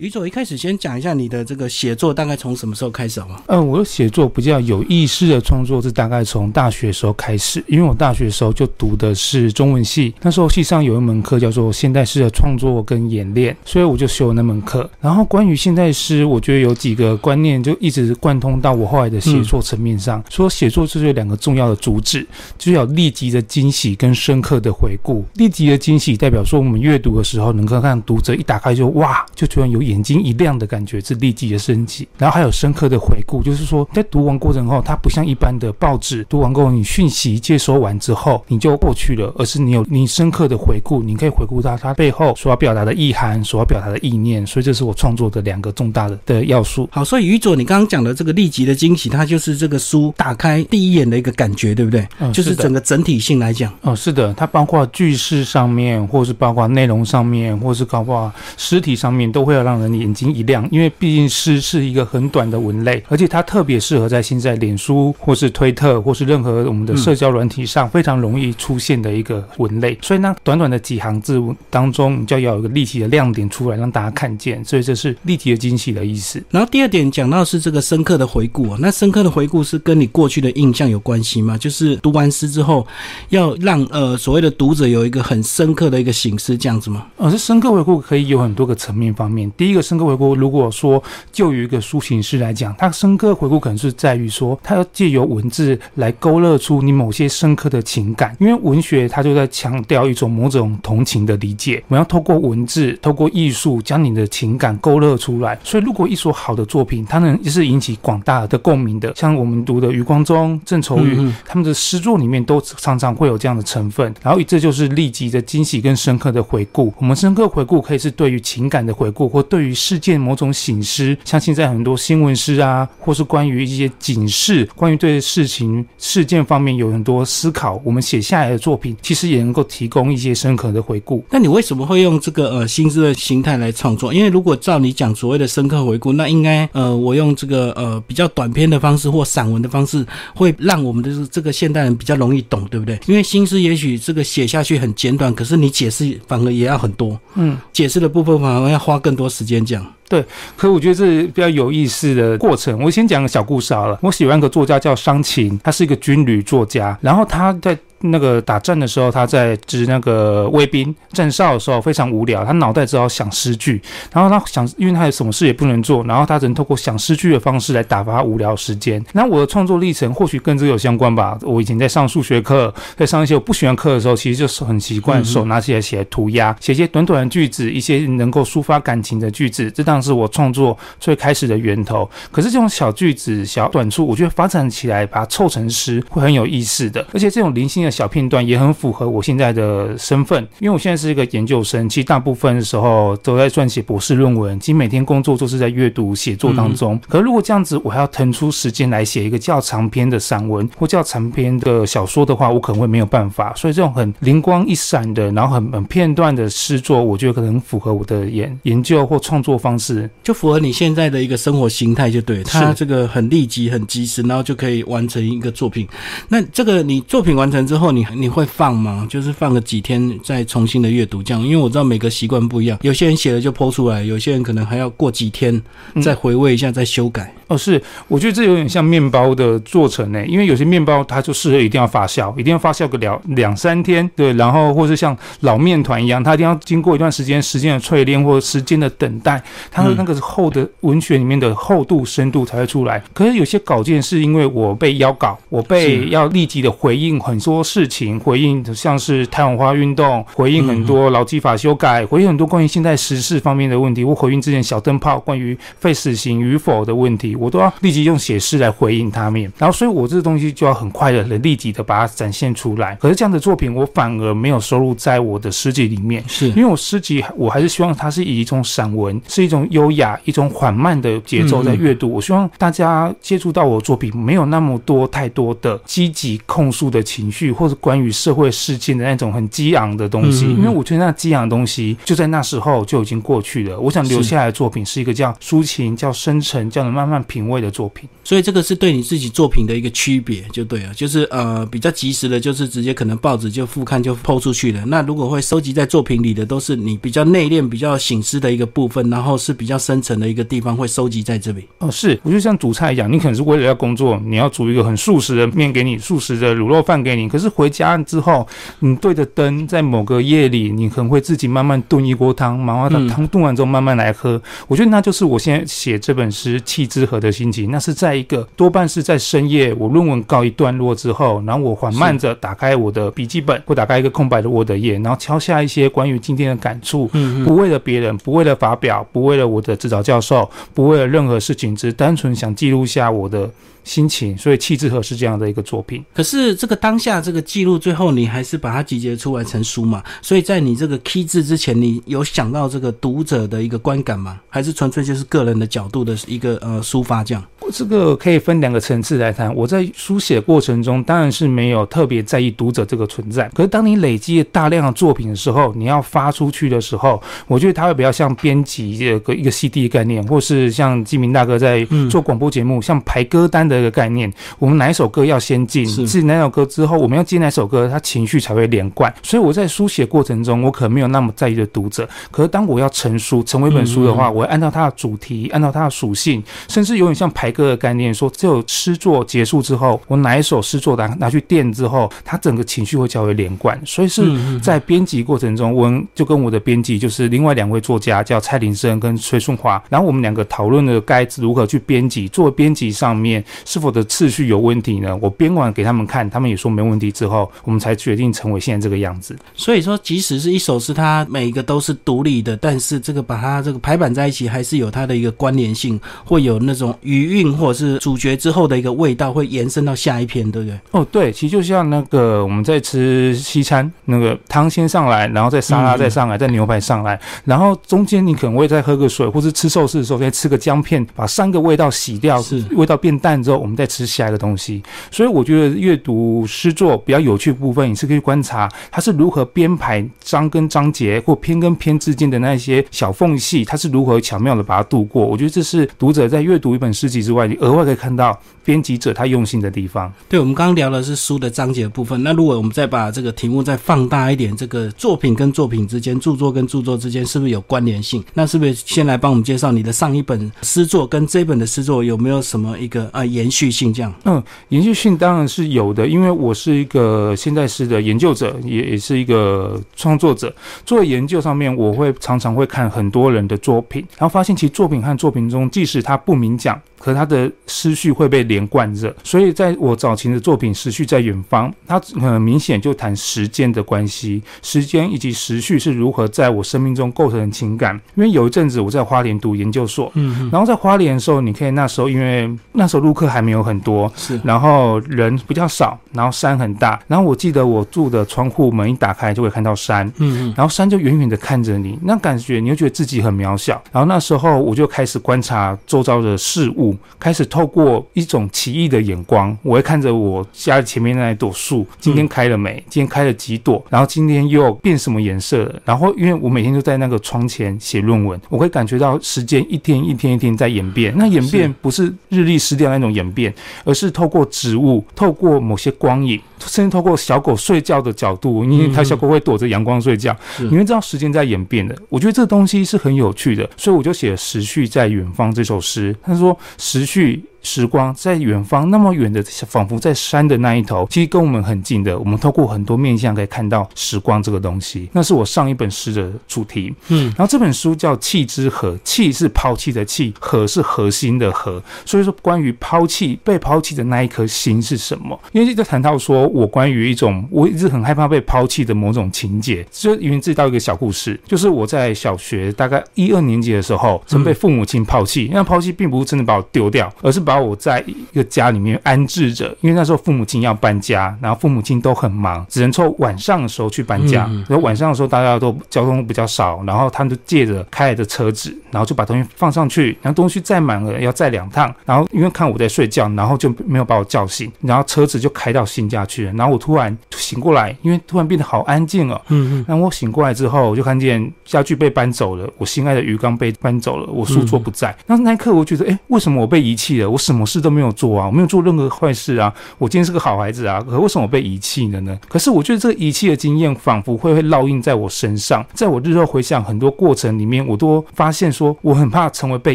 于总一开始先讲一下你的这个写作大概从什么时候开始好吗？嗯，我的写作比较有意识的创作是大概从大学时候开始，因为我大学时候就读的是中文系，那时候系上有一门课叫做现代诗的创作跟演练，所以我就修那门课。然后关于现代诗，我觉得有几个观念就一直贯通到我后来的写作层面上，说写作就是有两个重要的主旨，就是要立即的惊喜跟深刻的回顾。立即的惊喜代表说我们阅读的时候能够看读者一打开就哇，就突然有。眼睛一亮的感觉是立即的升级，然后还有深刻的回顾，就是说在读完过程后，它不像一般的报纸，读完过后你讯息接收完之后你就过去了，而是你有你深刻的回顾，你可以回顾到它背后所要表达的意涵，所要表达的意念，所以这是我创作的两个重大的的要素。好，所以于佐，你刚刚讲的这个立即的惊喜，它就是这个书打开第一眼的一个感觉，对不对？嗯，就是整个整体性来讲。哦，是的，它包括句式上面，或是包括内容上面，或是包括实体上面，都会要让人眼睛一亮。因为毕竟诗是一个很短的文类，而且它特别适合在现在脸书或是推特或是任何我们的社交软体上非常容易出现的一个文类。所以呢，短短的几行字当中，你就要有一个立体的亮点出来让大家看见。所以这是立体的惊喜的意思。然后第二点讲到是这个深刻的回顾啊，那深刻的回顾是跟你过去的印象有关系吗？就是读完诗之后，要让呃所谓的读者有一个很深刻的一个形式这样子吗？呃，是深刻回顾可以有很多个层面方面。第一个深刻回顾，如果说就于一个抒情诗来讲，它深刻回顾可能是在于说，它要借由文字来勾勒出你某些深刻的情感。因为文学它就在强调一种某种同情的理解，我要透过文字、透过艺术将你的情感勾勒出来。所以，如果一首好的作品，它能是引起广大的共鸣的，像我们读的余光中、郑愁予他们的诗作里面，都常常会有这样的成分。然后，这就是立即的惊喜跟深刻的回顾。我们深刻回顾可以是对于情感的回顾，或对于事件某种醒狮，像现在很多新闻师啊，或是关于一些警示，关于对事情事件方面有很多思考，我们写下来的作品，其实也能够提供一些深刻的回顾。那你为什么会用这个呃新诗的形态来创作？因为如果照你讲所谓的深刻回顾，那应该呃我用这个呃比较短篇的方式或散文的方式，会让我们的这个现代人比较容易懂，对不对？因为新诗也许这个写下去很简短，可是你解释反而也要很多，嗯，解释的部分反而要花更多时时间讲。对，可我觉得这是比较有意思的过程。我先讲个小故事好了。我喜欢一个作家叫商琴，他是一个军旅作家，然后他在。那个打仗的时候，他在值那个卫兵站哨的时候非常无聊，他脑袋只好想诗句，然后他想，因为他有什么事也不能做，然后他只能透过想诗句的方式来打发无聊时间。那我的创作历程或许跟这个有相关吧。我以前在上数学课，在上一些我不喜欢课的时候，其实就是很习惯手拿起来写涂鸦，写一些短短的句子，一些能够抒发感情的句子，这当然是我创作最开始的源头。可是这种小句子、小短处，我觉得发展起来把它凑成诗会很有意思的，而且这种零星的。小片段也很符合我现在的身份，因为我现在是一个研究生，其实大部分的时候都在撰写博士论文，其实每天工作都是在阅读写作当中。可是如果这样子，我还要腾出时间来写一个较长篇的散文或较长篇的小说的话，我可能会没有办法。所以这种很灵光一闪的，然后很很片段的诗作，我觉得可能符合我的研研究或创作方式，就符合你现在的一个生活形态，就对。它这个很立即、很及时，然后就可以完成一个作品。那这个你作品完成之后。后你你会放吗？就是放个几天再重新的阅读这样，因为我知道每个习惯不一样，有些人写了就剖出来，有些人可能还要过几天再回味一下再修改。哦，是，我觉得这有点像面包的做成呢，因为有些面包它就适合一定要发酵，一定要发酵个两两三天，对，然后或是像老面团一样，它一定要经过一段时间时间的淬炼或者时间的等待，它的那个厚的文学里面的厚度深度才会出来。可是有些稿件是因为我被邀稿，我被要立即的回应很多事情，回应像是太阳花运动，回应很多劳基法修改，回应很多关于现在时事方面的问题，或回应之前小灯泡关于废死刑与否的问题。我都要立即用写诗来回应他们，然后所以我这个东西就要很快的、立即的把它展现出来。可是这样的作品，我反而没有收录在我的诗集里面，是因为我诗集我还是希望它是以一种散文，是一种优雅、一种缓慢的节奏在阅读。我希望大家接触到我的作品，没有那么多太多的积极控诉的情绪，或者关于社会事件的那种很激昂的东西。因为我觉得那激昂的东西就在那时候就已经过去了。我想留下来的作品是一个叫抒情、叫深沉、叫能慢慢品味的作品。所以这个是对你自己作品的一个区别，就对了，就是呃比较及时的，就是直接可能报纸就复刊就抛出去了。那如果会收集在作品里的，都是你比较内敛、比较醒思的一个部分，然后是比较深层的一个地方会收集在这里。哦，是，我就像煮菜一样，你可能是为了要工作，你要煮一个很素食的面给你，素食的卤肉饭给你。可是回家之后，你对着灯，在某个夜里，你可能会自己慢慢炖一锅汤，麻花嗯汤炖完之后慢慢来喝。我觉得那就是我现在写这本诗《气之河》的心情。那是在一个多半是在深夜，我论文告一段落之后，然后我缓慢着打开我的笔记本，或打开一个空白的 Word 页，然后敲下一些关于今天的感触，嗯不为了别人，不为了发表，不为了我的指导教授，不为了任何事情，只单纯想记录下我的心情。所以《气之河》是这样的一个作品。可是这个当下这个记录，最后你还是把它集结出来成书嘛？所以在你这个 key 字之前，你有想到这个读者的一个观感吗？还是纯粹就是个人的角度的一个呃抒发这样？这个可以分两个层次来谈。我在书写过程中，当然是没有特别在意读者这个存在。可是当你累积大量的作品的时候，你要发出去的时候，我觉得它会比较像编辑这个一个 CD 概念，或是像金明大哥在嗯做广播节目，像排歌单的一个概念。我们哪一首歌要先进，是进哪首歌之后，我们要接哪首歌，它情绪才会连贯。所以我在书写过程中，我可能没有那么在意的读者。可是当我要成书，成为一本书的话，我会按照它的主题，按照它的属性，甚至有点像排歌的概念，说只有诗作结束之后，我哪一首诗作拿拿去垫之后，它整个情绪会较为连贯。所以是在编辑过程中，我就跟我的编辑就是另外两位作家叫蔡林生跟崔顺华，然后我们两个讨论了该如何去编辑，做编辑上面是否的次序有问题呢？我编完给他们看，他们也说没问题之后，我们才决定成为现在这个样子。所以说，即使是一首诗，它每一个都是独立的，但是这个把它这个排版在一起，还是有它的一个关联性，会有那种余韵或者是主角之后的一个味道，会延伸到下一篇，对不对？哦，对，其实就像那个我们在吃西餐，那个汤先上来，然后再沙拉嗯再上来，再牛排上来，然后中间你可能会再喝个水，或是吃寿司的时候再吃个姜片，把三个味道洗掉是，味道变淡之后，我们再吃下一个东西。所以我觉得阅读诗作比较有趣的部分，你是可以观察它是如何编排章跟章节或篇跟篇之间的那些小缝隙，它是如何巧妙的把它度过。我觉得这是读者在阅读一本诗集之外，你额外可以看到编辑者他用心的地方。对，我们刚刚聊的是书的章节的部分。那如果我们再把这个题目再放大一点，这个作品跟作品之间，著作跟著作之间是不是有关联性？那是不是先来帮我们介绍你的上一本诗作跟这本的诗作有没有什么一个呃延续性？这样，嗯延续性当然是有的，因为我是一个现代诗的研究者，也也是一个创作者。做研究上面，我会常常会看很多人的作品，然后发现其实作品和作品中，即使他不明讲，可他的思绪会被连贯着。所以在我早期的作品《时序在远方》，它很明显就谈时间的关系，时间以及时序是如何在我生命中构成情感。因为有一阵子我在花莲读研究所，嗯然后在花莲的时候，你可以那时候因为那时候陆客还没有很多，是然后人比较少，然后山很大，然后我记得我住的窗户门一打开就会看到山，嗯嗯然后山就远远的看着你，那感觉你就觉得自己很渺小。然后那时候我就开始观察周遭的事物，开始透过一种奇异的眼光，我会看着我家前面那一朵树，今天开了没？今天开了几朵？然后今天又变什么颜色了？然后因为我每天都在那个窗前写论文，我会感觉到时间一天一天一天在演变。那演变不是日历失掉那种演变，而是透过植物，透过某些光影，甚至透过小狗睡觉的角度，因为它小狗会躲着阳光睡觉，是你会知道时间在演变的。我觉得这个东西是很有趣的，所以我就写了《时序在远方》这首诗。他说：“时序。”时光在远方，那么远的，仿佛在山的那一头，其实跟我们很近的。我们透过很多面向可以看到时光这个东西。那是我上一本诗的主题。嗯，然后这本书叫《弃之河》，弃是抛弃的弃，河是核心的河。所以说，关于抛弃、被抛弃的那一颗心是什么？因为就谈到说我关于一种我一直很害怕被抛弃的某种情节，就源自到一个小故事，就是我在小学大概一二年级的时候，曾被父母亲抛弃。那抛弃并不是真的把我丢掉，而是把把我在一个家里面安置着，因为那时候父母亲要搬家，然后父母亲都很忙，只能凑晚上的时候去搬家。然后晚上的时候大家都交通比较少，然后他们就借着开来的车子，然后就把东西放上去，然后东西载满了要载两趟，然后因为看我在睡觉，然后就没有把我叫醒，然后车子就开到新家去了。然后我突然醒过来，因为突然变得好安静哦。嗯嗯。然后我醒过来之后，我就看见家具被搬走了，我心爱的鱼缸被搬走了，我书桌不在。那那一刻，我觉得，哎，为什么我被遗弃了？我什么事都没有做啊，我没有做任何坏事啊，我今天是个好孩子啊，可为什么我被遗弃了呢？可是我觉得这个遗弃的经验仿佛会会烙印在我身上，在我日后回想很多过程里面，我都发现说，我很怕成为被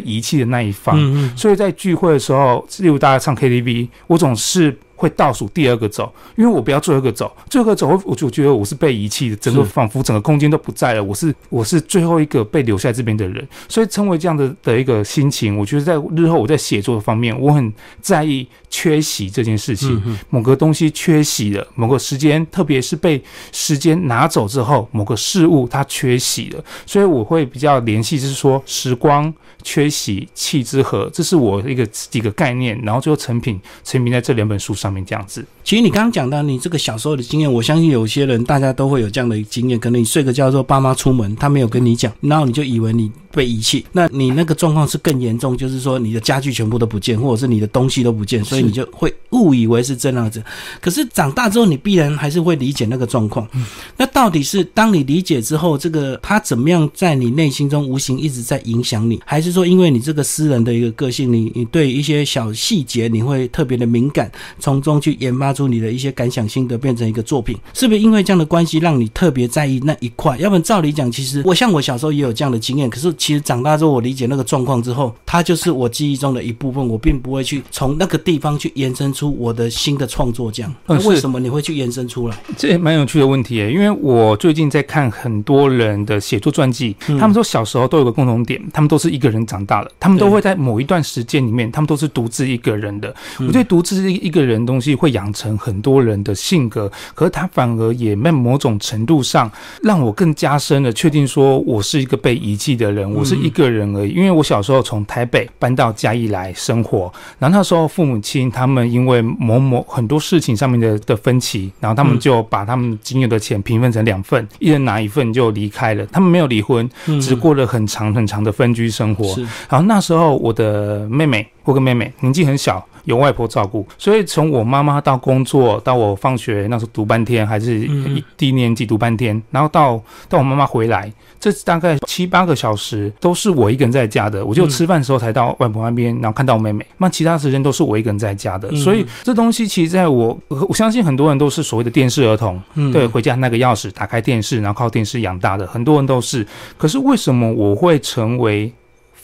遗弃的那一方。所以在聚会的时候，例如大家唱 KTV，我总是。会倒数第二个走，因为我不要最后一个走，最后一个走，我我就觉得我是被遗弃的，整个仿佛整个空间都不在了，我是我是最后一个被留在这边的人，所以称为这样的的一个心情，我觉得在日后我在写作的方面，我很在意缺席这件事情，某个东西缺席了，某个时间，特别是被时间拿走之后，某个事物它缺席了，所以我会比较联系，就是说时光缺席气之和，这是我一个几个概念，然后最后成品成品在这两本书上。上面这样子，其实你刚刚讲到你这个小时候的经验，我相信有些人大家都会有这样的经验。可能你睡个觉之后，爸妈出门，他没有跟你讲，然后你就以为你被遗弃。那你那个状况是更严重，就是说你的家具全部都不见，或者是你的东西都不见，所以你就会误以为是这样子。可是长大之后，你必然还是会理解那个状况。那到底是当你理解之后，这个他怎么样在你内心中无形一直在影响你，还是说因为你这个私人的一个个性，你你对一些小细节你会特别的敏感？从从中去研发出你的一些感想心得，变成一个作品，是不是因为这样的关系让你特别在意那一块？要不然照理讲，其实我像我小时候也有这样的经验，可是其实长大之后，我理解那个状况之后，它就是我记忆中的一部分，我并不会去从那个地方去延伸出我的新的创作。这样，那为什么你会去延伸出来？这也蛮有趣的问题，因为我最近在看很多人的写作传记，他们说小时候都有个共同点，他们都是一个人长大了，他们都会在某一段时间里面，他们都是独自一个人的。我觉得独自一个人。东西会养成很多人的性格，可是他反而也在某种程度上让我更加深的确定说我是一个被遗弃的人，我是一个人而已。因为我小时候从台北搬到嘉义来生活，然后那时候父母亲他们因为某某很多事情上面的的分歧，然后他们就把他们仅有的钱平分成两份，一人拿一份就离开了。他们没有离婚，只过了很长很长的分居生活。然后那时候我的妹妹，我跟妹妹年纪很小。有外婆照顾，所以从我妈妈到工作，到我放学那时候读半天，还是一低年级读半天，然后到到我妈妈回来，这大概七八个小时都是我一个人在家的。我就吃饭的时候才到外婆那边，然后看到我妹妹，那其他时间都是我一个人在家的。所以这东西其实在我我相信很多人都是所谓的电视儿童，对，回家那个钥匙打开电视，然后靠电视养大的，很多人都是。可是为什么我会成为？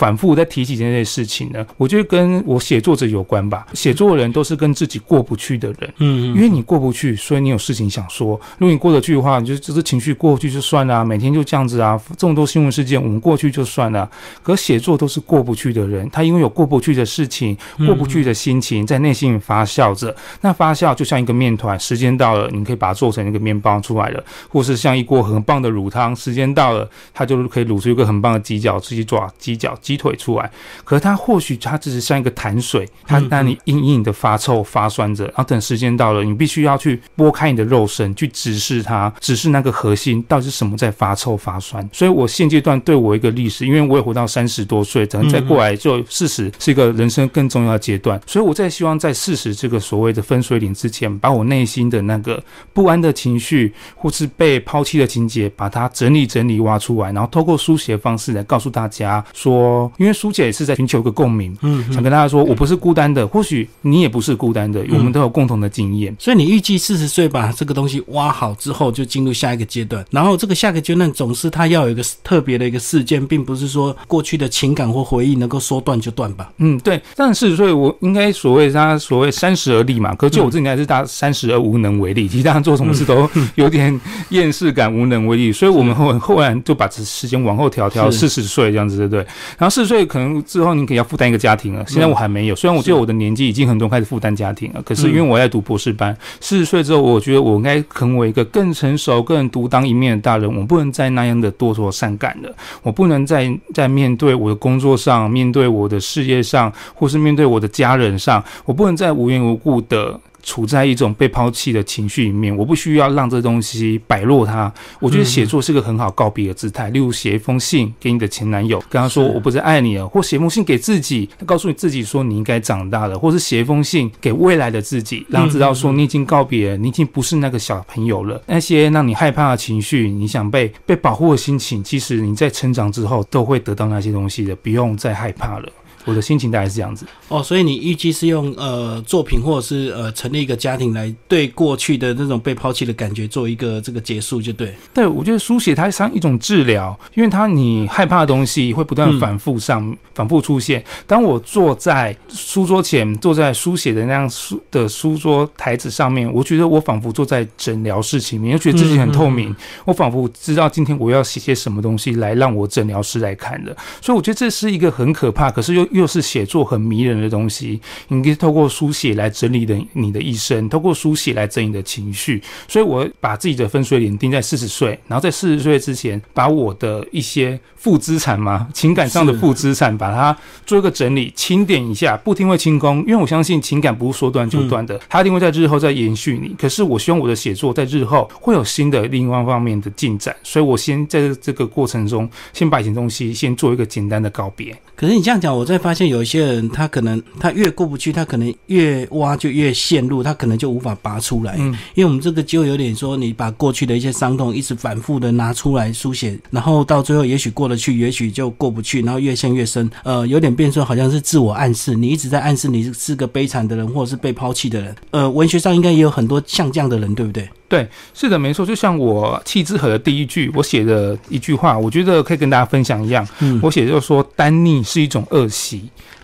反复在提起这件事情呢，我觉得跟我写作者有关吧。写作的人都是跟自己过不去的人，嗯，因为你过不去，所以你有事情想说。如果你过得去的话，你就只是情绪过去就算了，每天就这样子啊。这么多新闻事件，我们过去就算了。可写作都是过不去的人，他因为有过不去的事情，过不去的心情，在内心里发酵着。那发酵就像一个面团，时间到了，你可以把它做成一个面包出来了，或是像一锅很棒的卤汤，时间到了，它就可以卤出一个很棒的鸡脚、鸡爪、鸡脚。鸡腿出来，可是它或许它只是像一个潭水，它让你隐隐的发臭发酸着，然后等时间到了，你必须要去拨开你的肉身，去直视它，直视那个核心到底是什么在发臭发酸。所以我现阶段对我一个历史，因为我也活到三十多岁，等再过来就四十是一个人生更重要的阶段，所以我在希望在四十这个所谓的分水岭之前，把我内心的那个不安的情绪，或是被抛弃的情节，把它整理整理挖出来，然后透过书写的方式来告诉大家说。因为苏姐也是在寻求一个共鸣，嗯，想跟大家说，我不是孤单的，或许你也不是孤单的，我们都有共同的经验。所以你预计四十岁把这个东西挖好之后，就进入下一个阶段。然后这个下个阶段总是它要有一个特别的一个事件，并不是说过去的情感或回忆能够说断就断吧。嗯，对。但是所以我应该所谓他所谓三十而立嘛，可就我自己还是大三十而无能为力，其实大家做什么事都有点厌世感，无能为力。所以我们后后来就把这时间往后调，调四十岁这样子，对不对？然后。四十岁可能之后你可能要负担一个家庭了，现在我还没有。虽然我觉得我的年纪已经很多开始负担家庭了，可是因为我在读博士班，四十岁之后，我觉得我应该成为一个更成熟、更独当一面的大人。我不能再那样的多愁善感了，我不能再在面对我的工作上、面对我的事业上，或是面对我的家人上，我不能再无缘无故的。处在一种被抛弃的情绪里面，我不需要让这东西摆落它。我觉得写作是个很好告别的姿态，例如写一封信给你的前男友，跟他说我不再爱你了，或写封信给自己，告诉你自己说你应该长大了，或是写一封信给未来的自己，让知道说你已经告别，你已经不是那个小朋友了。那些让你害怕的情绪，你想被被保护的心情，其实你在成长之后都会得到那些东西的，不用再害怕了。我的心情大概是这样子哦，所以你预计是用呃作品或者是呃成立一个家庭来对过去的那种被抛弃的感觉做一个这个结束，就对。对，我觉得书写它像一种治疗，因为它你害怕的东西会不断反复上反复出现。当我坐在书桌前，坐在书写的那样书的书桌台子上面，我觉得我仿佛坐在诊疗室前面，又觉得自己很透明。我仿佛知道今天我要写些什么东西来让我诊疗师来看的，所以我觉得这是一个很可怕，可是又。又是写作很迷人的东西，你可以透过书写来整理的你的一生，透过书写来整理你的情绪。所以我把自己的分水岭定在四十岁，然后在四十岁之前，把我的一些负资产嘛，情感上的负资产，把它做一个整理，清点一下，不听会清空。因为我相信情感不是说断就断的，它一定会在日后再延续你。可是我希望我的写作在日后会有新的另外方面的进展，所以我先在这个过程中，先把以前东西先做一个简单的告别。可是你这样讲，我在发现有一些人，他可能他越过不去，他可能越挖就越陷入，他可能就无法拔出来。嗯，因为我们这个就有点说，你把过去的一些伤痛一直反复的拿出来书写，然后到最后也许过得去，也许就过不去，然后越陷越深。呃，有点变成好像是自我暗示，你一直在暗示你是个悲惨的人，或者是被抛弃的人。呃，文学上应该也有很多像这样的人，对不对？对，是的，没错。就像我《气之河》的第一句，我写的一句话，我觉得可以跟大家分享一样。嗯，我写就是说，单逆是一种恶习。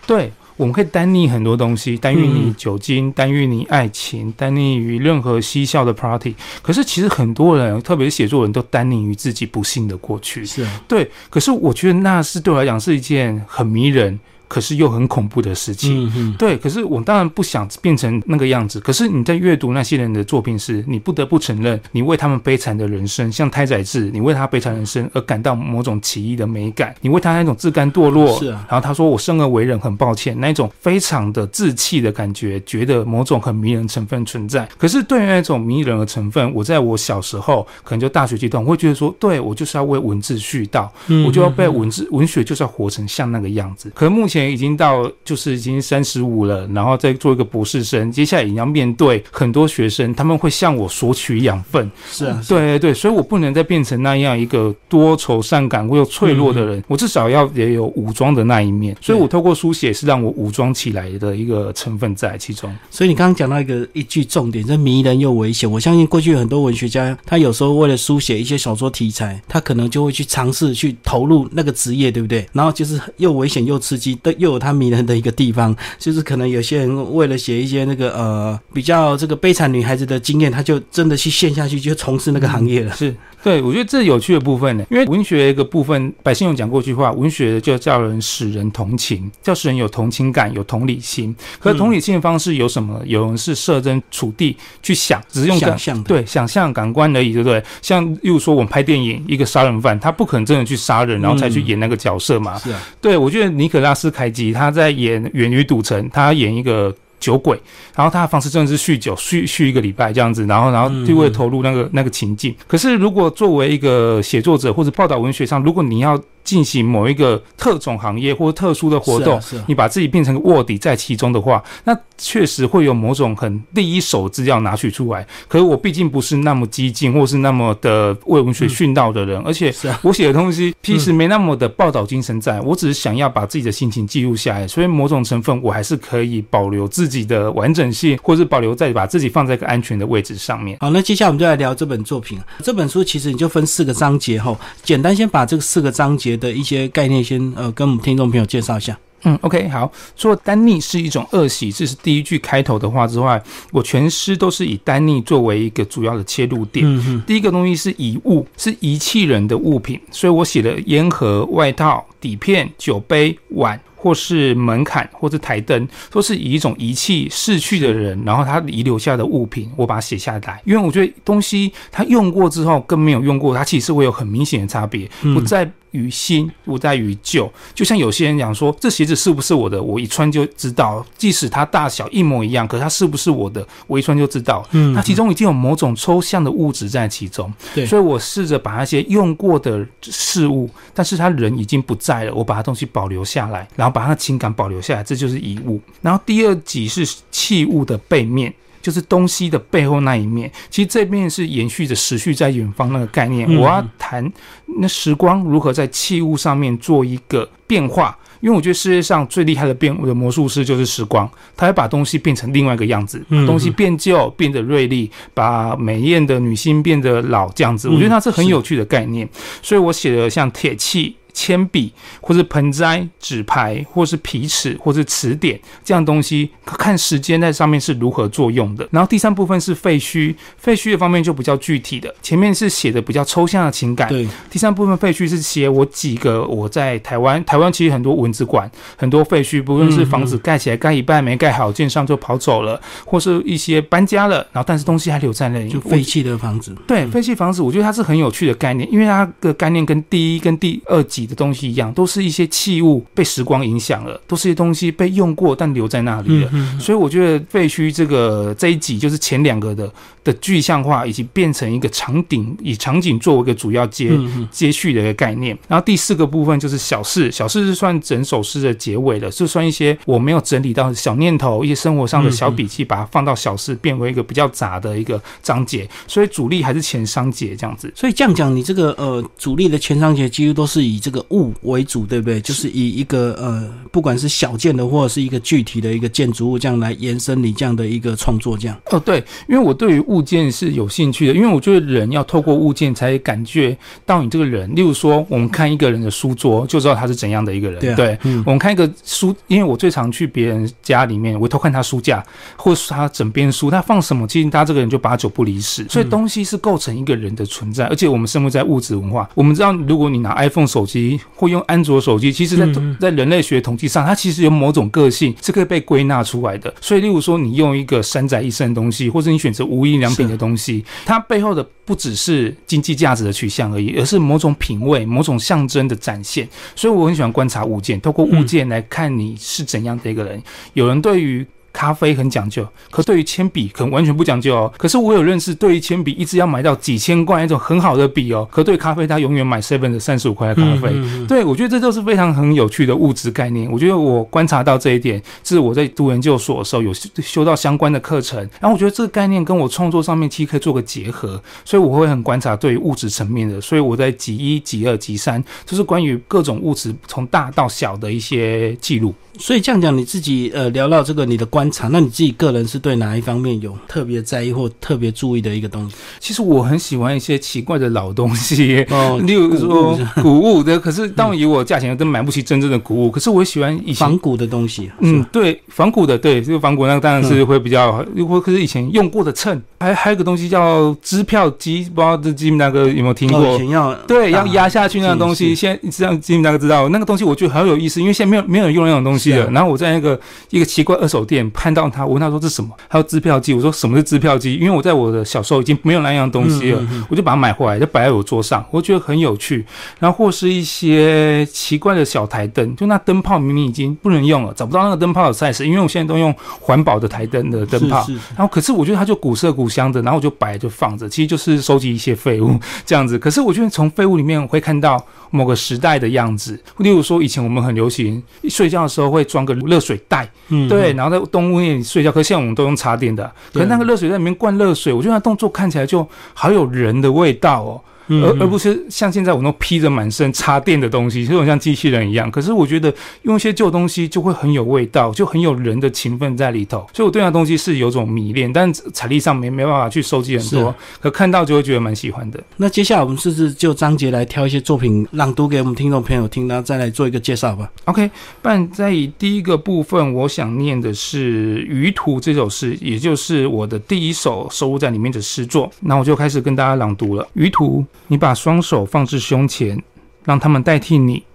对，我们可以单逆很多东西，单逆你酒精，单逆你爱情，单逆于任何嬉笑的 party。可是其实很多人，特别是写作人都单逆于自己不幸的过去。是啊，对。可是我觉得那是对我来讲是一件很迷人。可是又很恐怖的事情，对。可是我当然不想变成那个样子。可是你在阅读那些人的作品时，你不得不承认，你为他们悲惨的人生，像太宰治，你为他悲惨人生而感到某种奇异的美感。你为他那种自甘堕落，是啊。然后他说：“我生而为人，很抱歉。”那种非常的自弃的感觉，觉得某种很迷人成分存在。可是对于那种迷人的成分，我在我小时候，可能就大学阶段，我会觉得说：“对我就是要为文字絮道，我就要被文字文学就是要活成像那个样子。”可是目前。已经到就是已经三十五了，然后再做一个博士生，接下来也要面对很多学生，他们会向我索取养分。是啊，对对对，所以我不能再变成那样一个多愁善感又脆弱的人，我至少要也有武装的那一面。所以我透过书写是让我武装起来的一个成分在其中。所以你刚刚讲到一个一句重点，这迷人又危险。我相信过去很多文学家，他有时候为了书写一些小说题材，他可能就会去尝试去投入那个职业，对不对？然后就是又危险又刺激，都又有他迷人的一个地方，就是可能有些人为了写一些那个呃比较这个悲惨女孩子的经验，他就真的去陷下去，就从事那个行业了。是对，我觉得这有趣的部分呢，因为文学一个部分，百姓有讲过一句话，文学就叫人使人同情，叫使人有同情感，有同理心。可同理心的方式有什么？有人是设身处地去想，只是用想象，对，想象感官而已，对不对？像例如说我们拍电影，一个杀人犯，他不可能真的去杀人，然后才去演那个角色嘛。是啊，对，我觉得尼可拉斯开机他。在演《源于赌城》，他演一个酒鬼，然后他的方式真的是酗酒，酗酗一个礼拜这样子，然后然后就会投入那个那个情境。可是如果作为一个写作者或者报道文学上，如果你要进行某一个特种行业或特殊的活动，你把自己变成个卧底在其中的话，那确实会有某种很第一手资料拿取出来。可是我毕竟不是那么激进或是那么的为文学殉道的人，而且我写的东西其实没那么的报道精神在，我只是想要把自己的心情记录下来，所以某种成分我还是可以保留自己的完整性，或是保留在把自己放在一个安全的位置上面。好，那接下来我们就来聊这本作品。这本书其实你就分四个章节，哈简单先把这个四个章节。的一些概念，先呃跟我们听众朋友介绍一下。嗯，OK，好。除了单逆是一种恶习，这是第一句开头的话之外，我全诗都是以单逆作为一个主要的切入点。嗯第一个东西是遗物，是遗弃人的物品，所以我写了烟盒、外套、底片、酒杯、碗。或是门槛，或是台灯，都是以一种遗弃逝去的人，然后他遗留下的物品，我把它写下来。因为我觉得东西他用过之后跟没有用过，它其实会有很明显的差别，不在于新，不在于旧。就像有些人讲说，这鞋子是不是我的，我一穿就知道，即使它大小一模一样，可它是不是我的，我一穿就知道。嗯它其中已经有某种抽象的物质在其中。对所以我试着把那些用过的事物，但是他人已经不在了，我把它东西保留下来，然后把他的情感保留下来，这就是遗物。然后第二集是器物的背面。就是东西的背后那一面，其实这面是延续着持续在远方那个概念。嗯我要谈那时光如何在器物上面做一个变化，因为我觉得世界上最厉害的变的魔术师就是时光，他会把东西变成另外一个样子，东西变旧，变得锐利，把美艳的女性变得老，这样子，嗯我觉得它是很有趣的概念。所以我写了像铁器。铅笔，或是盆栽、纸牌，或是皮尺，或是词典这样东西，看时间在上面是如何作用的。然后第三部分是废墟，废墟的方面就比较具体的，前面是写的比较抽象的情感，对，第三部分废墟是写我几个我在台湾，台湾其实很多文字馆，很多废墟，不论是房子盖起来盖一半没盖好，建商就跑走了，或是一些搬家了，然后但是东西还留在那里，就废弃的房子。对废弃房子，我觉得它是很有趣的概念，因为它的概念跟第一跟第二集的东西一样，都是一些器物被时光影响了，都是一些东西被用过但留在那里了。嗯所以我觉得废墟这个这一集就是前两个的的具象化，以及变成一个场景，以场景作为一个主要接、接续的一个概念。然后第四个部分就是小事，小事是算整首诗的结尾了，是算一些我没有整理到的小念头，一些生活上的小笔记，把它放到小事，变为一个比较杂的一个章节。所以主力还是前三节这样子。所以这样讲，你这个呃主力的前三节几乎都是以这个物为主，对不对？就是以一个呃，不管是小件的或者是一个具体的一个建筑物，这样来延伸你这样的一个创作，这样。哦，对，因为我对于物件是有兴趣的，因为我觉得人要透过物件才感觉到你这个人。例如说，我们看一个人的书桌，就知道他是怎样的一个人。对啊对，嗯我们看一个书，因为我最常去别人家里面，我偷看他书架，或是他枕边书，他放什么，其实他这个人就八九不离十。所以东西是构成一个人的存在，而且我们生活在物质文化，我们知道，如果你拿 iPhone 手机或用安卓手机，其实在、在人类学统计上，它其实有某种个性是可以被归纳出来的。所以，例如说，你用一个山寨一生的东西，或者你选择无印良品的东西，它背后的不只是经济价值的取向而已，而是某种品味、某种象征的展现。所以，我很喜欢观察物件，透过物件来看你是怎样的一个人。有人对于咖啡很讲究，可对于铅笔可能完全不讲究哦。可是我有认识对于铅笔一直要买到几千块那种很好的笔哦，可对咖啡他永远买 seven 的三十五块的咖啡。嗯嗯嗯对，我觉得这就是非常很有趣的物质概念。我觉得我观察到这一点，是我在读研究所的时候有修修到相关的课程，然后我觉得这个概念跟我创作上面其实可以做个结合，所以我会很观察对于物质层面的。所以我在集一、集二、集三，就是关于各种物质从大到小的一些记录。所以这样讲，你自己呃聊到这个你的观察，那你自己个人是对哪一方面有特别在意或特别注意的一个东西？其实我很喜欢一些奇怪的老东西。哦 例如说古古物的，可是当然以我价钱真买不起真正的古物，可是我喜欢以前仿古的东西，嗯，对，仿古的，对，这个仿古那个当然是会比较，或可是以前用过的秤，还还有一个东西叫支票机，不知道这吉米大哥有没有听哦，过以？前要对，要压下去那个东西，是现在这样吉米大哥知道那个东西，我觉得很有意思，因为现在没有没有人用那种东西了。啊然后我在那个一个奇怪二手店看到它，我问他说这是什么？还有支票机，我说什么是支票机？因为我在我的小时候已经没有那样东西了，嗯嗯嗯我就把它买回来，就摆在我桌上，我觉得很有趣。然后或是一些奇怪的小台灯，就那灯泡明明已经不能用了，找不到那个灯泡的 size，因为我现在都用环保的台灯的灯泡。是是然后可是我觉得它就古色古香的，然后我就摆就放着，其实就是收集一些废物这样子。可是我觉得从废物里面会看到某个时代的样子，例如说以前我们很流行睡觉的时候会装个热水袋，嗯对，然后在动物园里睡觉。可是现在我们都用插电的，可是那个热水在里面灌热水，我觉得那动作看起来就好有人的味道哦。嗯而而不是像现在我那披着满身插电的东西，这种像机器人一样。可是我觉得用一些旧东西就会很有味道，就很有人的情分在里头，所以我对那东西是有种迷恋，但财力上没没办法去收集很多，可看到就会觉得蛮喜欢的。那接下来我们是不是就章节来挑一些作品朗读给我们听众朋友听，然后再来做一个介绍吧？OK，不然在以第一个部分，我想念的是《鱼图》这首诗，也就是我的第一首收录在里面的诗作。那我就开始跟大家朗读了。《鱼图》，你把双手放置胸前，让他们代替你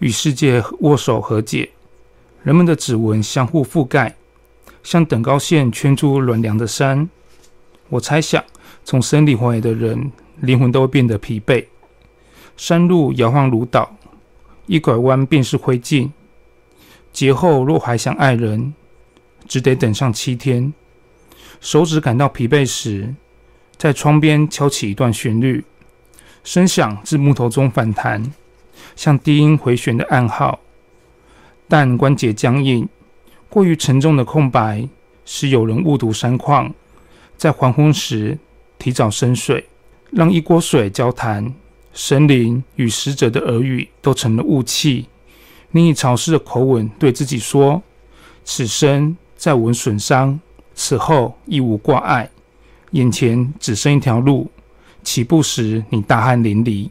与世界握手和解。人们的指纹相互覆盖，像等高线圈住软凉的山。我猜想，从森林荒野的人，灵魂都会变得疲惫。山路摇晃如岛。一拐弯便是灰烬。节后若还想爱人，只得等上七天。手指感到疲惫时，在窗边敲起一段旋律，声响自木头中反弹，像低音回旋的暗号。但关节僵硬，过于沉重的空白，使有人误读山况。在黄昏时提早深睡，让一锅水交谈。神灵与使者的耳语都成了雾气。你以潮湿的口吻对自己说：“此生再无损伤，此后亦无挂碍。眼前只剩一条路，起步时你大汗淋漓。”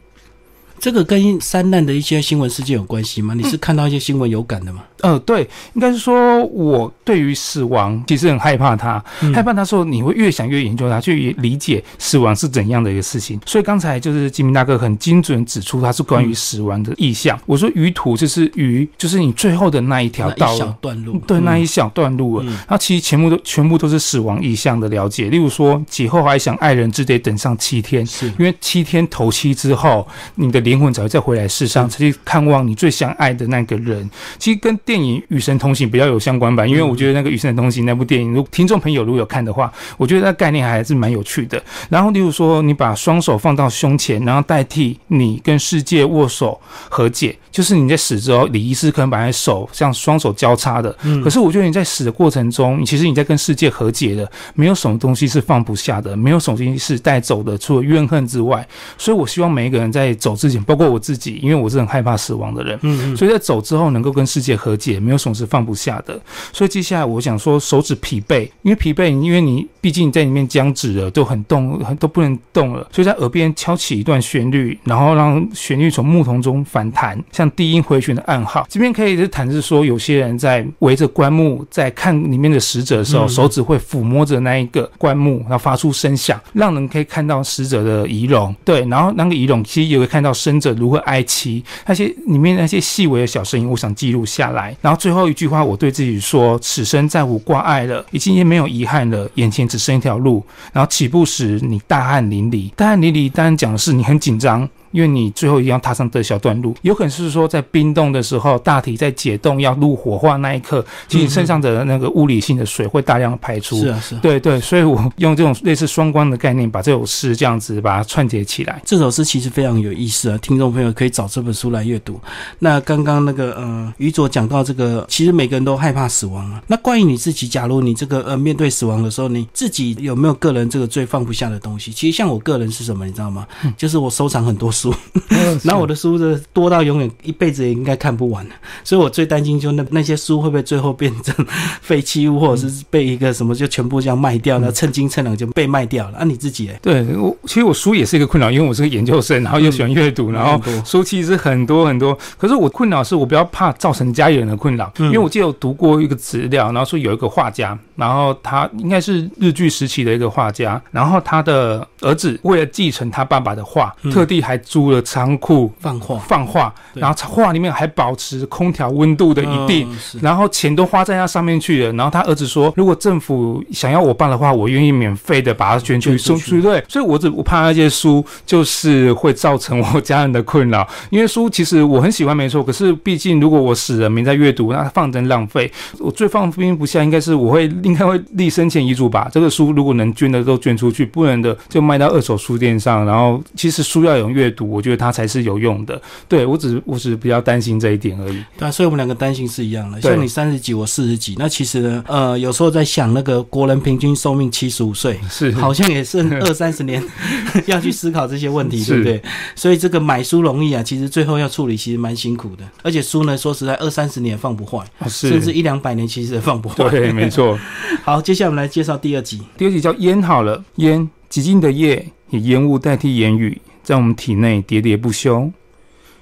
这个跟三难的一些新闻事件有关系吗？你是看到一些新闻有感的吗？呃，对，应该是说我对于死亡其实很害怕它，嗯害怕它时候你会越想越研究它，去理解死亡是怎样的一个事情。所以刚才就是金明大哥很精准指出，它是关于死亡的意象。我说鱼图就是鱼，就是你最后的那一条那一小道路。段路，对，那一嗯小段路了，嗯它其实全部都全部都是死亡意象的了解。例如说，节后还想爱人，只得等上七天，是因为七天头七之后，你的灵魂才会再回来世上，才去看望你最想爱的那个人。其实跟电影《与神同行》比较有相关吧，因为我觉得那个《与神同行》那部电影，如果听众朋友如果有看的话，我觉得那概念还是蛮有趣的。然后，例如说，你把双手放到胸前，然后代替你跟世界握手和解，就是你在死之后，李医师可能把你手像双手交叉的，嗯可是我觉得你在死的过程中，其实你在跟世界和解的，没有什么东西是放不下的，没有什么东西是带走的，除了怨恨之外。所以我希望每一个人在走之前，包括我自己，因为我是很害怕死亡的人，嗯嗯，所以在走之后能够跟世界和解，没有什么是放不下的。所以接下来我想说，手指疲惫，因为疲惫，因为你毕竟在里面僵直了，都很动，很都不能动了，所以在耳边敲起一段旋律，然后让旋律从木桶中反弹，像低音回旋的暗号。这边可以是谈是说，有些人在围着棺木在看里面的死者的时候，嗯手指会抚摸着那一个棺木，然后发出声响，让人可以看到死者的仪容。对，然后那个仪容其实也会看到生者如何哀戚，那些里面那些细微的小声音，我想记录下来。然后最后一句话，我对自己说：此生再无挂碍了，已经也没有遗憾了，眼前只剩一条路。然后起步时，你大汗淋漓，大汗淋漓当然讲的是你很紧张。因为你最后一定要踏上这小段路，有可能是说在冰冻的时候，大体在解冻要入火化那一刻，其实身上的那个物理性的水会大量的排出。是啊是啊。对对，所以我用这种类似双关的概念，把这首诗这样子把它串接起来。这首诗其实非常有意思啊，听众朋友可以找这本书来阅读。那刚刚那个呃，于佐讲到这个，其实每个人都害怕死亡啊。那关于你自己，假如你这个呃面对死亡的时候，你自己有没有个人这个最放不下的东西？其实像我个人是什么，你知道吗？就是我收藏很多书，然后我的书的多到永远一辈子也应该看不完，所以我最担心就那那些书会不会最后变成废弃物，或者是被一个什么就全部这样卖掉，然后趁斤趁两就被卖掉了。啊，你自己嘞？对我，其实我书也是一个困扰，因为我是个研究生，然后又喜欢阅读，然后书其实很多很多。可是我困扰是我比较怕造成家里人的困扰，嗯因为我记得有读过一个资料，然后说有一个画家，然后他应该是日据时期的一个画家，然后他的儿子为了继承他爸爸的画，嗯特地还租了仓库放话放画，然后画里面还保持空调温度的一定。嗯然后钱都花在那上面去了，然后他儿子说，如果政府想要我办的话，我愿意免费的把它捐出去捐出去送出去。对，所以我只我怕那些书就是会造成我家人的困扰，因为书其实我很喜欢没错，可是毕竟如果我死了没在阅读，那放真浪费。我最放心不下应该是我会应该会立生前遗嘱吧。这个书如果能捐的都捐出去，不能的就卖到二手书店上。然后其实书要有阅读，我觉得它才是有用的。对我只是我只是比较担心这一点而已。对啊，所以我们两个担心是一样的。像你三十几，我四十几，那其实呢，呃，有时候在想那个国人平均寿命七十五岁，是好像也是二三十年 要去思考这些问题，对不对？所以这个买书容易啊，其实最后要处理其实蛮辛苦的。而且书呢，说实在，二三十年也放不坏，甚至一两百年其实也放不坏。对，没错。好，接下来我们来介绍第二集。第二集叫烟好了，烟寂静的夜，以烟雾代替言语，在我们体内喋喋不休。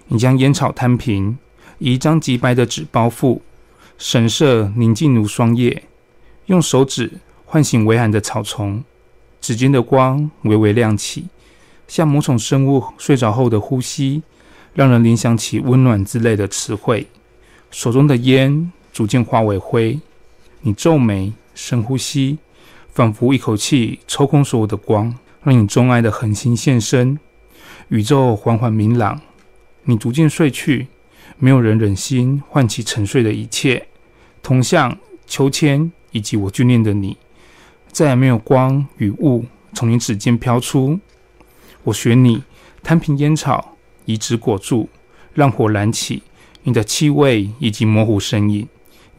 你将烟草摊平，以一张极白的纸包覆，神色宁静如霜叶。用手指唤醒微寒的草丛，指尖的光微微亮起，像某种生物睡着后的呼吸，让人联想起温暖之类的词汇。手中的烟逐渐化为灰，你皱眉，深呼吸。仿佛一口气抽空所有的光，让你钟爱的恒星现身。宇宙缓缓明朗，你逐渐睡去，没有人忍心唤起沉睡的一切。铜像、秋千以及我眷恋的你，再也没有光与雾从你指尖飘出。我选你，摊平烟草，以纸裹住，让火燃起你的气味以及模糊身影。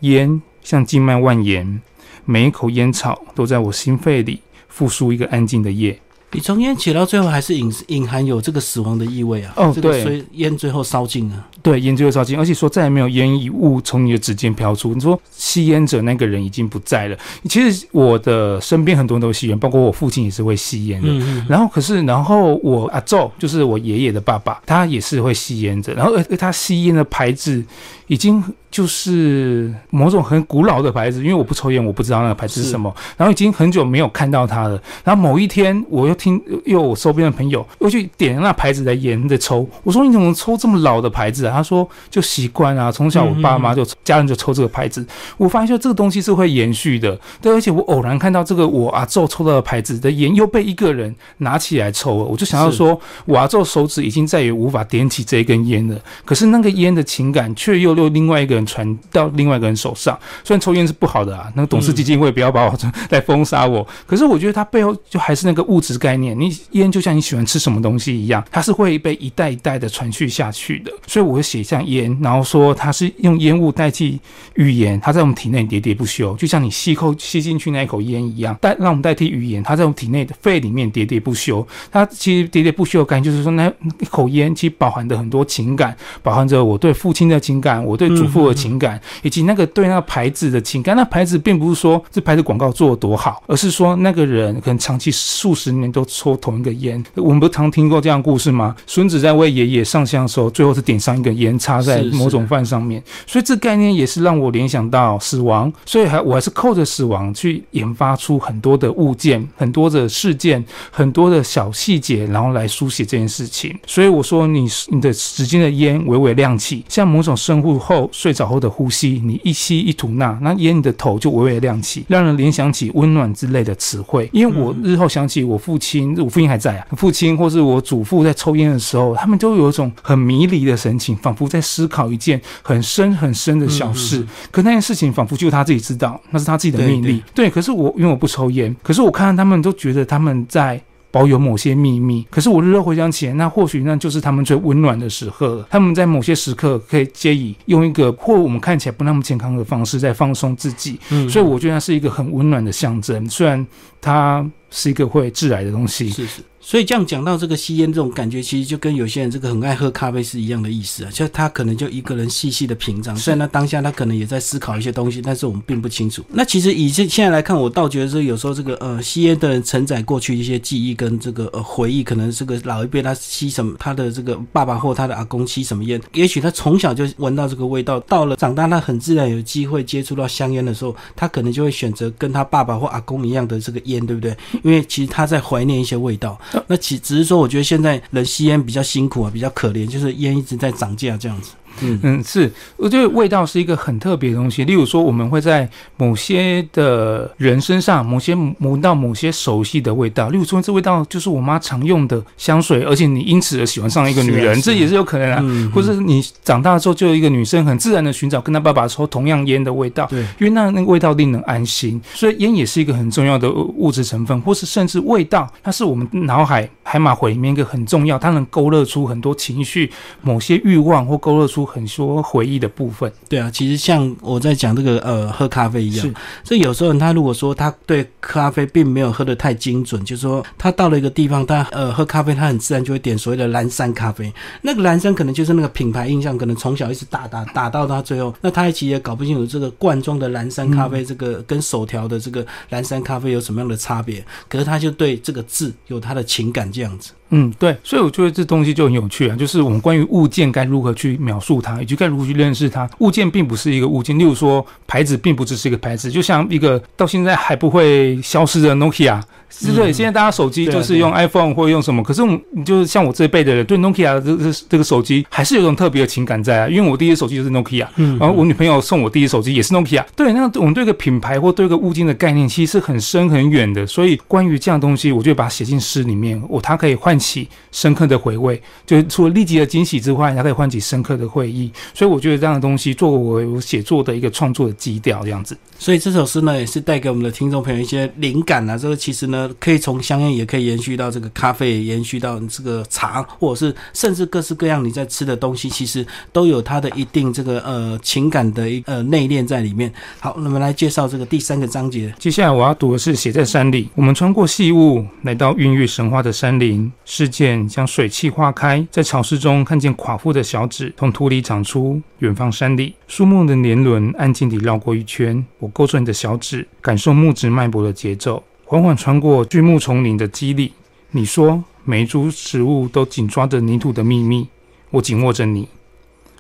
烟像静脉蔓延。每一口烟草都在我心肺里复苏一个安静的夜。你从烟起到最后，还是隐隐含有这个死亡的意味啊。哦对所以烟最后烧尽了。对，烟最后烧尽，而且说再也没有烟与雾从你的指尖飘出。你说吸烟者那个人已经不在了。其实我的身边很多人都吸烟，包括我父亲也是会吸烟的。嗯嗯，然后可是，然后我阿昼就是我爷爷的爸爸，他也是会吸烟的。然后而而他吸烟的牌子已经就是某种很古老的牌子，因为我不抽烟，我不知道那个牌子是什么。然后已经很久没有看到他了。然后某一天，我又听又有我周边的朋友又去点那牌子的烟在抽。我说你怎么抽这么老的牌子啊？他说就习惯啊，从小我爸妈就、家人就抽这个牌子。我发现说这个东西是会延续的，对，而且我偶然看到这个我阿昼抽到的牌子的烟又被一个人拿起来抽了，我就想要说，我阿昼手指已经再也无法点起这一根烟了，可是那个烟的情感却又又另外一个人传到另外一个人手上。虽然抽烟是不好的啊，那个董事基金会不要把我 来封杀我，可是我觉得它背后就还是那个物质概概念，你烟就像你喜欢吃什么东西一样，它是会被一代一代的传续下去的。所以我会写下烟，然后说它是用烟雾代替语言，它在我们体内喋喋不休，就像你吸口吸进去那一口烟一样，代让我们代替语言，它在我们体内的肺里面喋喋不休。它其实喋喋不休的概念就是说，那一口烟其实包含着很多情感，包含着我对父亲的情感，我对祖父的情感，以及那个对那个牌子的情感。那牌子并不是说这牌子广告做的多好，而是说那个人可能长期数十年都抽同一个烟。我们不是常听过这样的故事吗？孙子在为爷爷上香的时候，最后是点上一根烟，插在某种饭上面。所以这概念也是让我联想到死亡，所以还我还是扣着死亡去研发出很多的物件、很多的事件、很多的小细节，然后来书写这件事情。所以我说你你的指尖的烟微微亮起，像某种生物后睡着后的呼吸，你一吸一吐纳，那烟你的头就微微亮起，让人联想起温暖之类的词汇。因为我日后想起我父亲，我父亲还在啊，父亲或是我祖父在抽烟的时候，他们都有一种很迷离的神情，仿佛在思考一件很深很深的小事。嗯可那件事情仿佛就他自己知道，那是他自己的对命令。对，可是我因为我不抽烟，可是我看到他们都觉得他们在。保有某些秘密，可是我日后回想起来，那或许那就是他们最温暖的时刻了。他们在某些时刻可以借以用一个或我们看起来不那么健康的方式在放松自己，嗯所以我觉得它是一个很温暖的象征。虽然它是一个会致癌的东西，是是。所以这样讲到这个吸烟这种感觉，其实就跟有些人这个很爱喝咖啡是一样的意思啊。就他可能就一个人细细的品尝，虽然他当下他可能也在思考一些东西，但是我们并不清楚。那其实以现现在来看，我倒觉得说有时候这个呃吸烟的人承载过去一些记忆跟这个呃回忆，可能这个老一辈他吸什么，他的这个爸爸或他的阿公吸什么烟，也许他从小就闻到这个味道，到了长大他很自然有机会接触到香烟的时候，他可能就会选择跟他爸爸或阿公一样的这个烟，对不对？因为其实他在怀念一些味道。那其只是说，我觉得现在人吸烟比较辛苦啊，比较可怜，就是烟一直在涨价这样子。嗯嗯，是，我觉得味道是一个很特别的东西。例如说，我们会在某些的人身上，某些闻到某些熟悉的味道。例如说，这味道就是我妈常用的香水，而且你因此而喜欢上一个女人，啊啊这也是有可能啊。嗯或者是你长大之后，就有一个女生很自然的寻找跟她爸爸抽同样烟的味道，对，因为那那个味道令人安心，所以烟也是一个很重要的物质成分，或是甚至味道，它是我们脑海海马回里面一个很重要，它能勾勒出很多情绪、某些欲望，或勾勒出很多回忆的部分。对啊，其实像我在讲这个呃喝咖啡一样是，所以有时候他如果说他对咖啡并没有喝得太精准，就是说他到了一个地方，他呃喝咖啡，他很自然就会点所谓的蓝山咖啡。那个蓝山可能就是那个品牌印象，可能从小一直打打打到他最后，那他其实也搞不清楚这个罐装的蓝山咖啡，这个跟手调的这个蓝山咖啡有什么样的差别。可是他就对这个字有他的情感这样子。嗯，对，所以我觉得这东西就很有趣啊，就是我们关于物件该如何去描述它，以及该如何去认识它。物件并不是一个物件，例如说牌子并不只是一个牌子，就像一个到现在还不会消失的 Nokia。是对，嗯。现在大家手机就是用 iPhone 或者用什么，可是我们你就是像我这一辈的人，对 Nokia 这这这个手机还是有一种特别的情感在啊，因为我第一个手机就是 Nokia，嗯然后我女朋友送我第一手机也是 Nokia，对，那我们对一个品牌或对一个物件的概念其实是很深很远的，所以关于这样东西，我就把它写进诗里面，我它可以唤起深刻的回味，就是除了立即的惊喜之外，它可以唤起深刻的回忆，所以我觉得这样的东西作为我写作的一个创作的基调，这样子。所以这首诗呢，也是带给我们的听众朋友一些灵感啊。这个其实呢，可以从香烟，也可以延续到这个咖啡，延续到这个茶，或者是甚至各式各样你在吃的东西，其实都有它的一定这个呃情感的一呃内敛在里面。好，那么来介绍这个第三个章节。接下来我要读的是写在山里。我们穿过细雾，来到孕育神话的山林。事件将水汽化开，在潮湿中看见垮覆的小指从土里长出。远方山里，树木的年轮安静地绕过一圈。我勾住你的小指，感受木质脉搏的节奏，缓缓穿过巨木丛林的肌理。你说，每一株植物都紧抓着泥土的秘密。我紧握着你。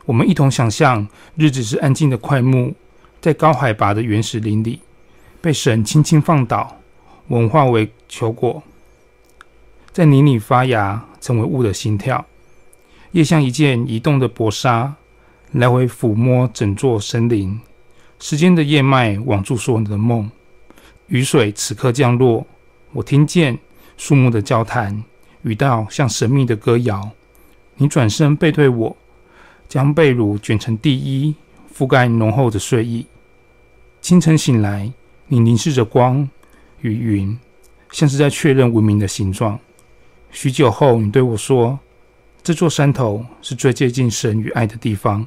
我们一同想象，日子是安静的快木，在高海拔的原始林里。被神轻轻放倒，文化为球果，在泥里发芽，成为雾的心跳。叶像一件移动的薄纱，来回抚摸整座森林。时间的叶脉网住所有的梦。雨水此刻降落，我听见树木的交谈，雨道像神秘的歌谣。你转身背对我，将被褥卷成地衣，覆盖浓厚的睡意。清晨醒来。你凝视着光与云，像是在确认文明的形状。许久后，你对我说：“这座山头是最接近神与爱的地方。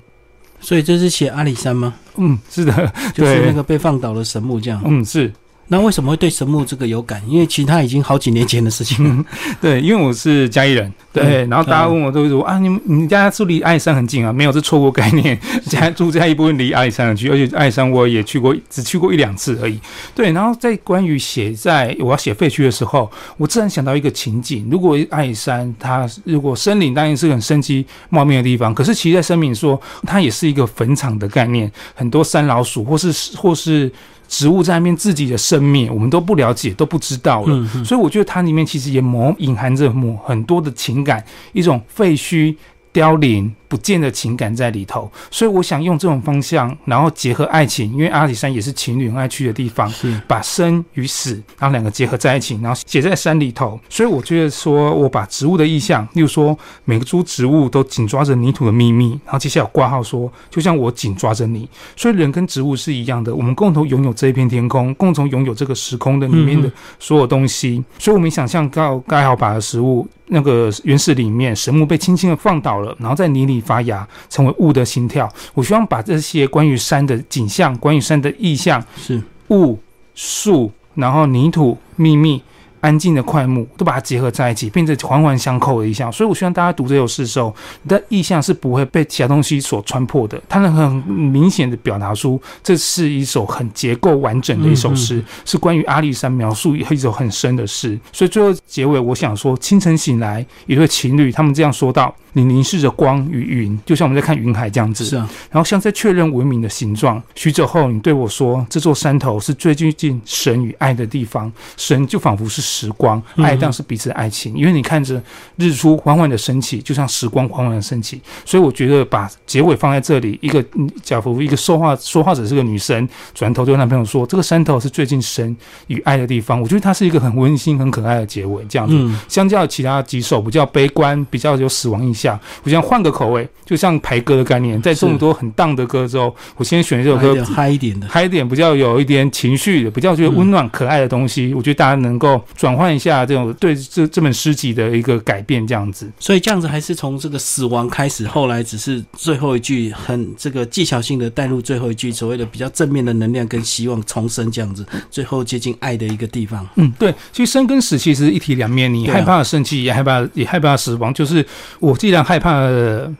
所以这是写阿里山吗？”嗯，是的，就是那个被放倒的神木这样。嗯，是那为什么会对神木这个有感？因为其实他已经好几年前的事情了。对，因为我是嘉义人，对，嗯然后大家问我都会说啊，你们你家住离阿里山很近啊？没有，这错误概念。家住嘉义部分离阿里山很近，而且阿里山我也去过，只去过一两次而已。对，然后在关于写在我要写废墟的时候，我自然想到一个情景：如果阿里山它如果森林当然是很生机茂密的地方，可是其实在声明说它也是一个坟场的概念，很多山老鼠或是或是。植物在那边自己的生灭，我们都不了解，都不知道了。嗯嗯所以我觉得它里面其实也模隐含着某很多的情感，一种废墟、凋零、不见的情感在里头。所以我想用这种方向，然后结合爱情，因为阿里山也是情侣很爱去的地方，把生与死，然后两个结合在一起，然后写在山里头。所以我觉得说，我把植物的意象，例如说每个株植物都紧抓着泥土的秘密，然后接下来有挂号说，就像我紧抓着你。所以人跟植物是一样的，我们共同拥有这一片天空，共同拥有这个时空的里面的嗯所有东西。所以我们想象到盖好把的食物。那个原始里面，神木被轻轻的放倒了，然后在泥里发芽，成为雾的心跳。我希望把这些关于山的景象、关于山的意象、是，雾、树，然后泥土、秘密、安静的快木，都把它结合在一起，变成环环相扣的意象。所以我希望大家读这首诗的时候，你的意象是不会被其他东西所穿破的，它能很明显的表达出这是一首很结构完整的一首诗，是关于阿里山描述一首很深的诗。所以最后结尾，我想说，清晨醒来，一对情侣他们这样说道：“你凝视着光与云，就像我们在看云海这样子。”是啊，然后像在确认文明的形状。许久后，你对我说：“这座山头是最接近神与爱的地方，神就仿佛是时光，爱当然是彼此的爱情。因为你看着日出缓缓的升起，就像时光缓缓的升起，所以我觉得把结尾放在这里，一个假如一个说话说话者是个女生，转头对男朋友说：“这个山头是最近神与爱的地方。”我觉得它是一个很温馨、很可爱的结尾。这样子，相较其他几首比较悲观、比较有死亡印象，我想换个口味，就像排歌的概念，在这么多很荡的歌之后，我先选这首歌嗨一点的，嗨一点，比较有一点情绪的，比较觉得温暖可爱的东西。我觉得大家能够转换一下这种对这这本诗集的一个改变，这样子。所以这样子还是从这个死亡开始，后来只是最后一句很这个技巧性的带入最后一句，所谓的比较正面的能量跟希望重生这样子，最后接近爱的一个地方。嗯，对。其实生跟死其实一体两面，你害怕生气，也害怕也害怕死亡。就是我既然害怕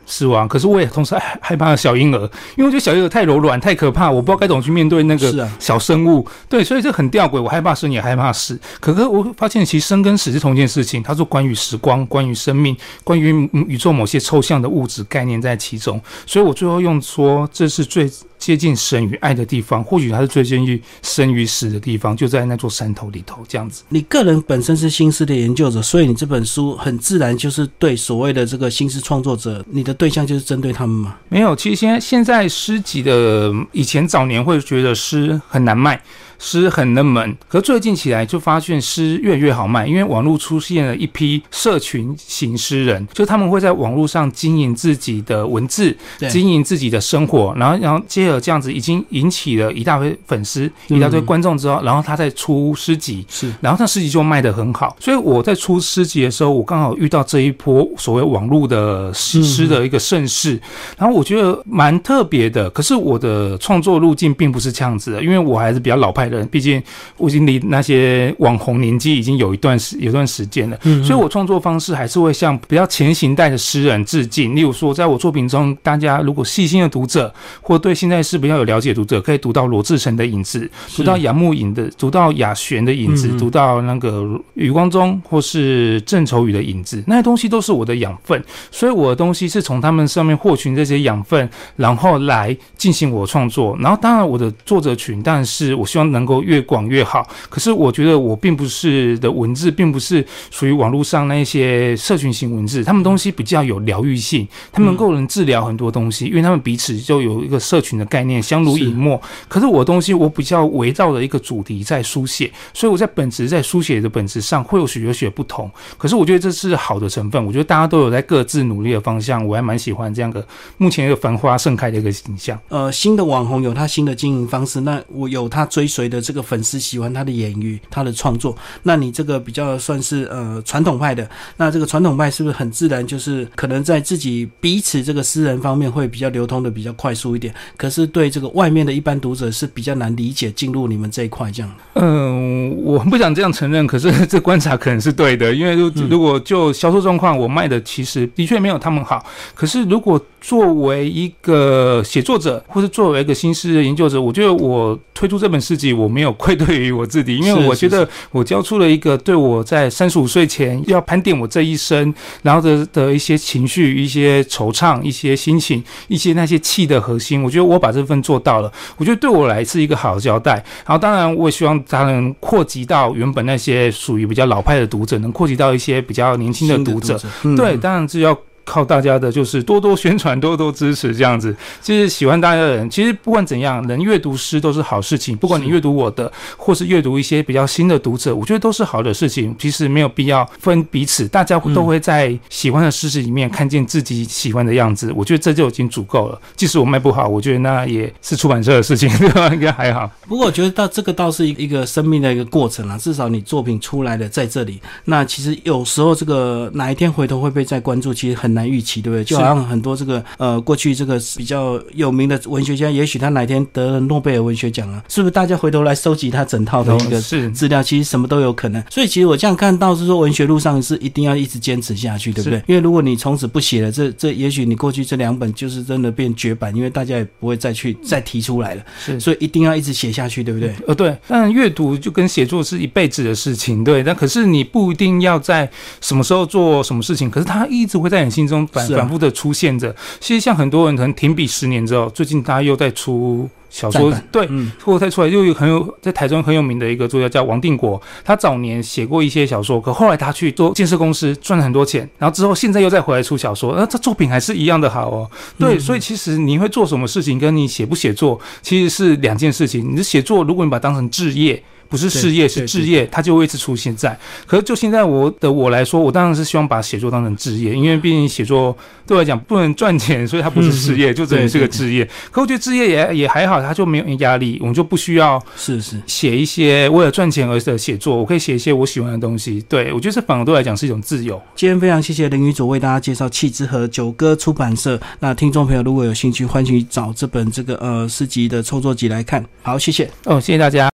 死亡，可是我也同时害害怕小婴儿，因为我觉得小婴儿太柔软太可怕，我不知道该怎么去面对那个小生物。对，所以这很吊诡，我害怕生也害怕死。可是我发现其实生跟死是同一件事情，它是关于时光、关于生命、关于宇宙某些抽象的物质概念在其中。所以我最后用说这是最。接近神与爱的地方，或许它是最接近生与死的地方，就在那座山头里头。这样子，你个人本身是新诗的研究者，所以你这本书很自然就是对所谓的这个新诗创作者，你的对象就是针对他们吗？没有，其实现在现在诗集的以前早年会觉得诗很难卖。诗很冷门，可最近起来就发现诗越来越好卖，因为网络出现了一批社群型诗人，就他们会在网络上经营自己的文字，经营自己的生活，然后然后接着这样子已经引起了一大堆粉丝、一大堆观众之后，然后他再出诗集，是，然后他诗集就卖得很好。所以我在出诗集的时候，我刚好遇到这一波所谓网络的诗诗的一个盛世，然后我觉得蛮特别的。可是我的创作路径并不是这样子的，因为我还是比较老派。人，毕竟我已经离那些网红年纪已经有一段时有段时间了，所以我创作方式还是会向比较前行代的诗人致敬。例如说，在我作品中，大家如果细心的读者或对现在是比较有了解读者，可以读到罗志诚的影子，读到杨牧影的，读到雅璇的影子，读到那个余光中或是郑愁予的影子，那些东西都是我的养分。所以我的东西是从他们上面获取这些养分，然后来进行我创作。然后，当然我的作者群，但是我希望。能够越广越好。可是我觉得我并不是的文字，并不是属于网络上那些社群型文字，他们东西比较有疗愈性，他们能够能治疗很多东西，因为他们彼此就有一个社群的概念，相濡以沫。可是我的东西，我比较围绕着一个主题在书写，所以我在本质在书写的本质上会有许多许多不同。可是我觉得这是好的成分，我觉得大家都有在各自努力的方向，我还蛮喜欢这样的目前一个繁花盛开的一个形象。呃，新的网红有他新的经营方式，那我有他追随。觉得这个粉丝喜欢他的言语，他的创作，那你这个比较算是呃传统派的，那这个传统派是不是很自然，就是可能在自己彼此这个私人方面会比较流通的比较快速一点，可是对这个外面的一般读者是比较难理解进入你们这一块这样。嗯，我不想这样承认，可是这观察可能是对的，因为 如果就销售状况，我卖的其实的确没有他们好，可是如果作为一个写作者，或是作为一个新诗的研究者，我觉得我推出这本诗集。我没有愧对于我自己，因为我觉得我交出了一个对我在三十五岁前要盘点我这一生，然后的的一些情绪、一些惆怅、一些心情、一些那些气的核心。我觉得我把这份做到了，我觉得对我来是一个好的交代。然后当然，我也希望它能扩及到原本那些属于比较老派的读者，能扩及到一些比较年轻的读者。对，当然是要。靠大家的就是多多宣传、多多支持，这样子。其实喜欢大家的人，其实不管怎样，能阅读诗都是好事情。不管你阅读我的，或是阅读一些比较新的读者，我觉得都是好的事情。其实没有必要分彼此，大家都会在喜欢的诗词里面看见自己喜欢的样子。我觉得这就已经足够了。即使我卖不好，我觉得那也是出版社的事情，对吧？应该还好。不过我觉得到这个倒是一一个生命的一个过程啊。至少你作品出来了在这里，那其实有时候这个哪一天回头会被再关注，其实很难预期，对不对？就好像很多这个呃，过去这个比较有名的文学家，也许他哪天得了诺贝尔文学奖了，是不是？大家回头来收集他整套的一个资料，其实什么都有可能。所以其实我这样看到是说，文学路上是一定要一直坚持下去，对不对？因为如果你从此不写了，这这也许你过去这两本就是真的变绝版，因为大家也不会再去再提出来了。是，所以一定要一直写下去，对不对？呃，对。但阅读就跟写作是一辈子的事情，对。但可是你不一定要在什么时候做什么事情，可是它一直会在你心境中反啊反复的出现着。其实像很多人可能停笔十年之后，最近大家又在出小说，对，嗯，或再出来又有很有在台中很有名的一个作家叫王定国，他早年写过一些小说，可后来他去做建设公司赚了很多钱，然后之后现在又再回来出小说，那这作品还是一样的好哦。对，嗯所以其实你会做什么事情，跟你写不写作其实是两件事情。你的写作，如果你把它当成置业。不是事业，是置业，它就会一直出现在。可是就现在我的我来说，我当然是希望把写作当成置业，因为毕竟写作对我来讲不能赚钱，所以它不是事业，就只能是个置业。可我觉得置业也也还好，它就没有压力，我们就不需要是是，写一些为了赚钱而的写作，我可以写一些我喜欢的东西。对我觉得这反而对我来讲是一种自由。今天非常谢谢林宇佐为大家介绍气质和九歌出版社。那听众朋友如果有兴趣，欢迎找这本这个呃诗集的创作集来看。好，谢谢。哦，谢谢大家。